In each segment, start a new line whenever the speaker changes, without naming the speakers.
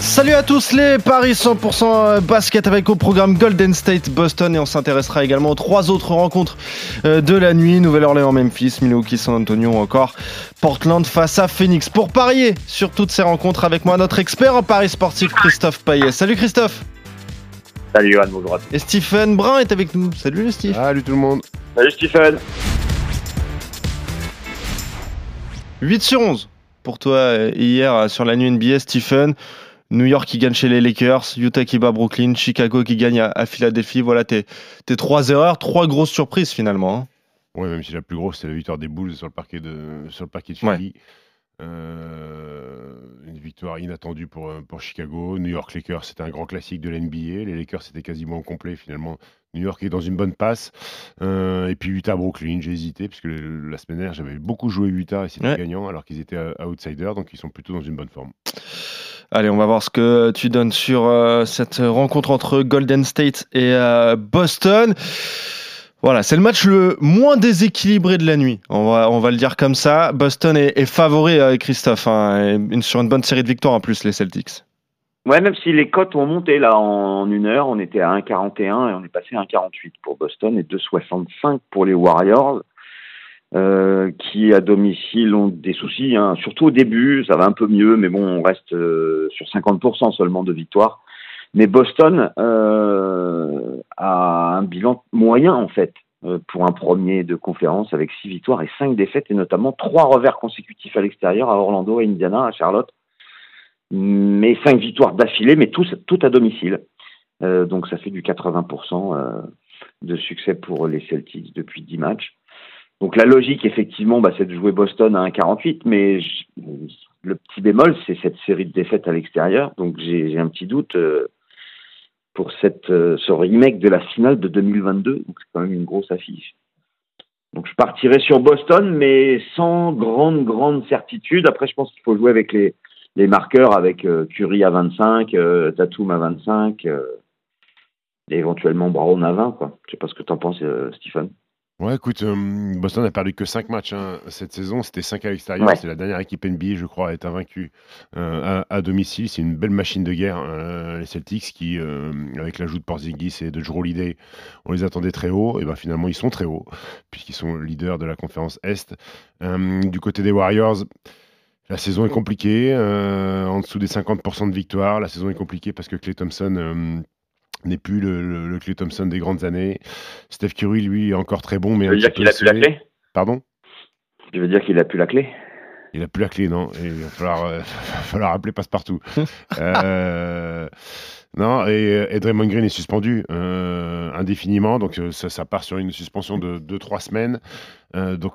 Salut à tous les paris 100% basket avec au programme Golden State Boston et on s'intéressera également aux trois autres rencontres euh, de la nuit Nouvelle-Orléans Memphis, Milwaukee San Antonio ou encore Portland face à Phoenix. Pour parier sur toutes ces rencontres avec moi notre expert en paris sportif Christophe Payet. Salut Christophe.
Salut Johan, bonjour à tous.
Et Stephen Brun est avec nous. Salut Steve.
Salut tout le monde.
Salut Stephen.
8 sur 11 pour toi euh, hier euh, sur la nuit NBA Stephen. New York qui gagne chez les Lakers, Utah qui bat Brooklyn, Chicago qui gagne à, Philadelphie. Voilà tes, tes, trois erreurs, trois grosses surprises finalement. Hein.
Oui, même si la plus grosse, c'est la victoire des Bulls sur le parquet de, sur le parquet de Philly. Euh, une victoire inattendue pour, pour Chicago. New York Lakers, c'était un grand classique de l'NBA. Les Lakers, c'était quasiment complet finalement. New York est dans une bonne passe. Euh, et puis Utah Brooklyn, j'ai hésité, puisque la semaine dernière, j'avais beaucoup joué Utah et c'était gagnant, alors qu'ils étaient outsiders, donc ils sont plutôt dans une bonne forme.
Allez, on va voir ce que tu donnes sur euh, cette rencontre entre Golden State et euh, Boston. Voilà, c'est le match le moins déséquilibré de la nuit. On va, on va le dire comme ça. Boston est, favori, avec Christophe, hein, sur une bonne série de victoires en plus, les Celtics.
Ouais, même si les cotes ont monté là en une heure, on était à 1,41 et on est passé à 1,48 pour Boston et 2,65 pour les Warriors. Euh, qui à domicile ont des soucis, hein. surtout au début, ça va un peu mieux, mais bon, on reste euh, sur 50% seulement de victoires. Mais Boston euh, a un bilan moyen en fait pour un premier de conférence avec six victoires et cinq défaites et notamment trois revers consécutifs à l'extérieur à Orlando, à Indiana, à Charlotte. Mais cinq victoires d'affilée, mais tout, tout à domicile. donc ça fait du 80% de succès pour les Celtics depuis 10 matchs. Donc la logique, effectivement, bah, c'est de jouer Boston à 1,48, mais le petit bémol, c'est cette série de défaites à l'extérieur. Donc j'ai un petit doute euh, pour cette, euh, ce remake de la finale de 2022. Donc c'est quand même une grosse affiche. Donc je partirai sur Boston, mais sans grande, grande certitude. Après, je pense qu'il faut jouer avec les, marqueurs, avec euh, Curry à 25, Tatum à 25, et éventuellement Brown à 20. Quoi. Je sais pas ce que tu en penses, Stephen.
Ouais, écoute, Boston n'a perdu que 5 matchs hein, cette saison. C'était 5 à l'extérieur. C'est la dernière équipe NBA, je crois, à être invaincue à, domicile. C'est une belle machine de guerre, hein, les Celtics, qui, avec l'ajout de Porzingis et de Drew Holiday, on les attendait très haut. Et ben finalement, ils sont très hauts, puisqu'ils sont leaders de la conférence Est. du côté des Warriors, la saison est compliquée. en dessous des 50% de victoires. La saison est compliquée parce que Clay Thompson n'est plus le, le, Clay Thompson des grandes années. Steph Curry, lui, est encore très bon, mais
tu veux dire qu'il a plus la clé?
Pardon?
Tu veux dire qu'il a plus la clé?
Il a plus la clé, non. il va falloir, euh, falloir appeler passe-partout. euh, non, et, et, Draymond Green est suspendu euh, indéfiniment, donc euh, ça, ça, part sur une suspension de 2-3 semaines. donc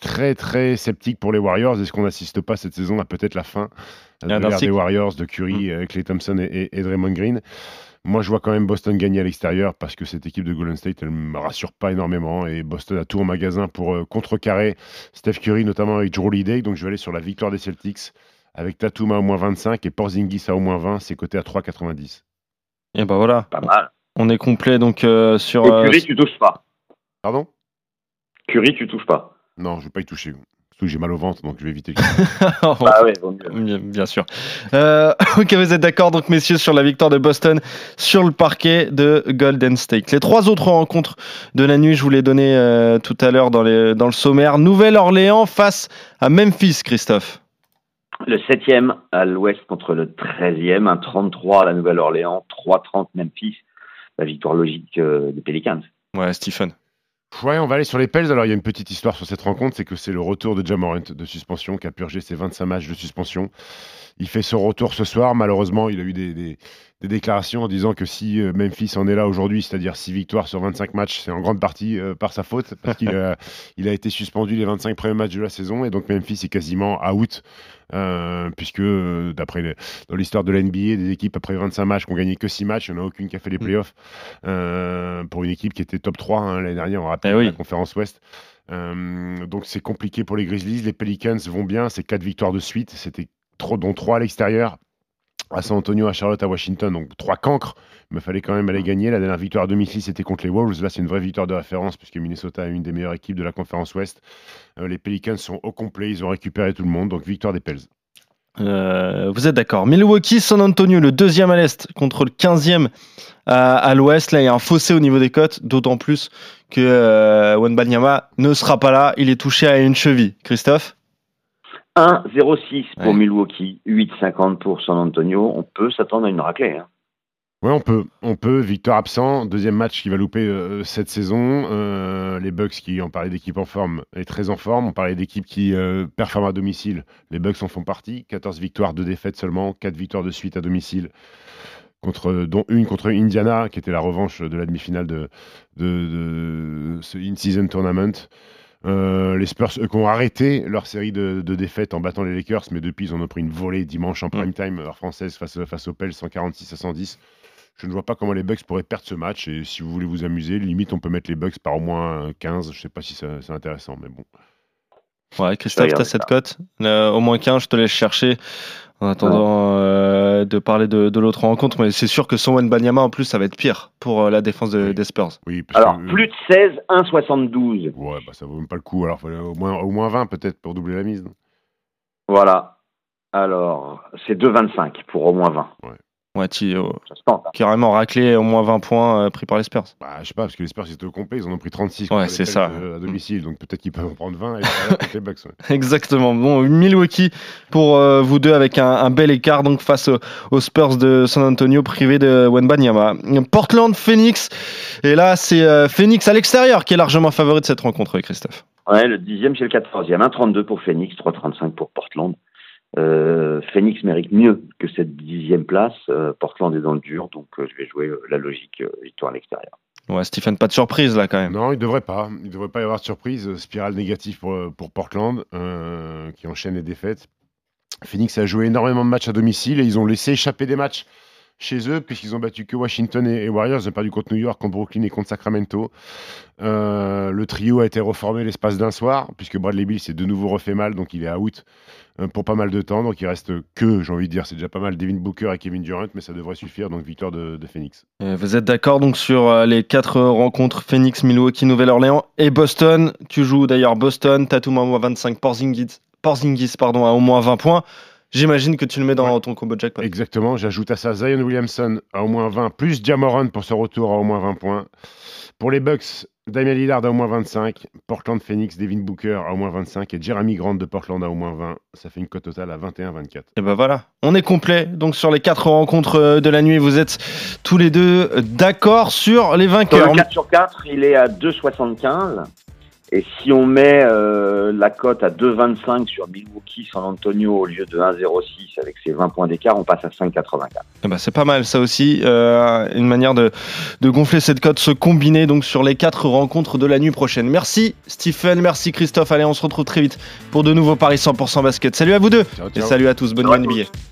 très très sceptique pour les Warriors. Est-ce qu'on n'assiste pas cette saison à peut-être la fin? De des Warriors de Curry, mm. Clay Thompson et, et, Draymond Green moi, je vois quand même Boston gagner à l'extérieur parce que cette équipe de Golden State, elle ne me rassure pas énormément. Et Boston a tout en magasin pour euh, contrecarrer Steph Curry, notamment avec Drew Holiday. Donc, je vais aller sur la victoire des Celtics avec Tatum à au moins 25 et Porzingis à au moins 20. C'est coté à 3,90.
Et ben voilà.
Pas mal.
On est complet donc euh, sur.
Et Curry, euh, tu touches pas.
Pardon?
Curry, tu touches pas.
Non, je vais pas y toucher. Surtout que j'ai mal au ventre, donc je vais éviter.
ah ouais,
bien, bien, sûr. Euh, ok, vous êtes d'accord, donc messieurs, sur la victoire de Boston sur le parquet de Golden State. Les trois autres rencontres de la nuit, je vous les donnais euh, tout à l'heure dans, dans le sommaire. Nouvelle-Orléans face à Memphis, Christophe.
Le 7e à l'ouest contre le 13e, un 33 à la Nouvelle-Orléans, 3-30 Memphis. La victoire logique euh, des Pelicans.
Ouais, Stephen.
Ouais, on va aller sur les Pels. Alors, il y a une petite histoire sur cette rencontre, c'est que c'est le retour de Jamorant de suspension qui a purgé ses 25 matchs de suspension. Il fait son retour ce soir. Malheureusement, il a eu des, déclarations en disant que si euh, Memphis en est là aujourd'hui, c'est-à-dire 6 victoires sur 25 matchs, c'est en grande partie euh, par sa faute, parce qu'il a, il a été suspendu les 25 premiers matchs de la saison, et donc Memphis est quasiment out, euh, puisque d'après dans l'histoire de l'NBA, des équipes après 25 matchs qui ont gagné que 6 matchs, il n'y en a aucune qui a fait les mm. playoffs, pour une équipe qui était top 3 hein, l'année dernière, on rappelle eh la conférence Ouest. donc c'est compliqué pour les Grizzlies. Les Pelicans vont bien, c'est quatre victoires de suite. C'était trop, dont trois à l'extérieur, à San Antonio, à Charlotte, à Washington, donc trois cancres. Il me fallait quand même aller gagner. La dernière victoire à domicile, c'était contre les Wolves. Là, c'est une vraie victoire de référence puisque Minnesota est une des meilleures équipes de la conférence Ouest. Euh, les Pelicans sont au complet, ils ont récupéré tout le monde, donc victoire des Pels.
Euh, vous êtes d'accord. Milwaukee, San Antonio, le deuxième à l'est contre le 15e à, à l'ouest. Là, il y a un fossé au niveau des cotes, d'autant plus que euh, Wenbanyama ne sera pas là. Il est touché à une cheville. Christophe?
1,06 pour
Ouais.
Milwaukee, 8,50 pour San Antonio. On peut s'attendre à une raclée. Hein.
Ouais, on peut. On peut. Victor absent. Deuxième match qui va louper euh, cette saison. Euh, les Bucks qui, on parlait d'équipe en forme, est très en forme. On parlait d'équipe qui euh, performe à domicile. Les Bucks en font partie. 14 victoires, 2 défaites seulement. 4 victoires de suite à domicile. Contre, dont une contre Indiana, qui était la revanche de la demi-finale de, de, de ce in-season tournament. Euh, les Spurs, eux, qui ont arrêté leur série de, de défaites en battant les Lakers, mais depuis, ils en ont pris une volée dimanche en prime time, heure française, face, face aux Pels, 146 à 110. Je ne vois pas comment les Bucks pourraient perdre ce match. Et si vous voulez vous amuser, limite, on peut mettre les Bucks par au moins 15. Je sais pas si c'est intéressant, mais bon.
Ouais, Christophe,
regarder
t'as cette cote? Euh, Au moins 15, je te laisse chercher en attendant euh, de parler de, de l'autre rencontre. Mais c'est sûr que sans Wenbanyama, en plus, ça va être pire pour euh, la défense de-
Oui.
des Spurs.
Oui, parce
Alors,
que-
plus de 16, 1,72.
Ouais, bah, ça vaut même pas le coup. Alors, fallait au moins, au moins 20 peut-être pour doubler la mise.
Voilà. Alors, c'est 2,25 pour au moins 20.
Ouais, tu, euh,
Ça se tente. hein.
carrément raclé au moins 20 points euh, pris par les Spurs.
Bah, je sais pas, parce que les Spurs, ils étaient au complet. Ils en ont pris 36
Ouais, c'est ça.
euh, à domicile. Donc, peut-être qu'ils peuvent en prendre 20 et les Bucks. ouais.
Exactement. Bon, Milwaukee pour euh, vous deux avec un, un bel écart donc face au- aux Spurs de San Antonio privés de Wenbanyama. Portland, Phoenix. Et là, c'est euh, Phoenix à l'extérieur qui est largement favori de cette rencontre, Christophe.
Ouais, le dixième chez le quatorzième. 1,32 pour Phoenix, 3,35 pour Portland. Euh, Phoenix mérite mieux que cette dixième place. Euh, Portland est dans le dur, donc euh, je vais jouer euh, la logique euh, victoire à l'extérieur.
Ouais, Stephen, pas de surprise là quand même.
Non, il devrait pas. Il devrait pas y avoir de surprise. Spirale négative pour, pour Portland, euh, qui enchaîne les défaites. Phoenix a joué énormément de matchs à domicile et ils ont laissé échapper des matchs chez eux, puisqu'ils ont battu que Washington et, Warriors. Ils ont perdu contre New York, contre Brooklyn et contre Sacramento. Euh, le trio a été reformé l'espace d'un soir, puisque Bradley Bill s'est de nouveau refait mal, donc il est out euh, pour pas mal de temps. Donc il reste que, j'ai envie de dire, c'est déjà pas mal, Devin Booker et Kevin Durant, mais ça devrait suffire. Donc victoire de, Phoenix.
Euh, Vous êtes d'accord donc sur les quatre rencontres Phoenix, Milwaukee, Nouvelle-Orléans et Boston? Tu joues d'ailleurs Boston, Tatum à moins 25, Porzingis, Porzingis pardon, à au moins 20 points. J'imagine que tu le mets dans ton combo jackpot.
Exactement, j'ajoute à ça Zion Williamson à au moins 20, plus Jamoran pour ce retour à au moins 20 points. Pour les Bucks, Damian Lillard à au moins 25, Portland Phoenix, Devin Booker à au moins 25 et Jeremy Grant de Portland à au moins 20. Ça fait une cote totale à 21-24.
Et ben voilà, on est complet. Donc sur les quatre rencontres euh, de la nuit, vous êtes tous les deux d'accord sur les
Sur
vainqueurs.
le 4 sur 4, il est à 2,75. Et si on met euh, la cote à 2,25 sur Milwaukee San Antonio au lieu de 1,06 avec ses 20 points d'écart, on passe à 5,84.
Eh ben, c'est pas mal ça aussi, euh, une manière de, de gonfler cette cote, se combiner donc sur les quatre rencontres de la nuit prochaine. Merci Stephen, merci Christophe. Allez, on se retrouve très vite pour de nouveaux paris 100% basket. Salut à vous deux
Ciao,
et salut à tous. Bonne nuit
tous.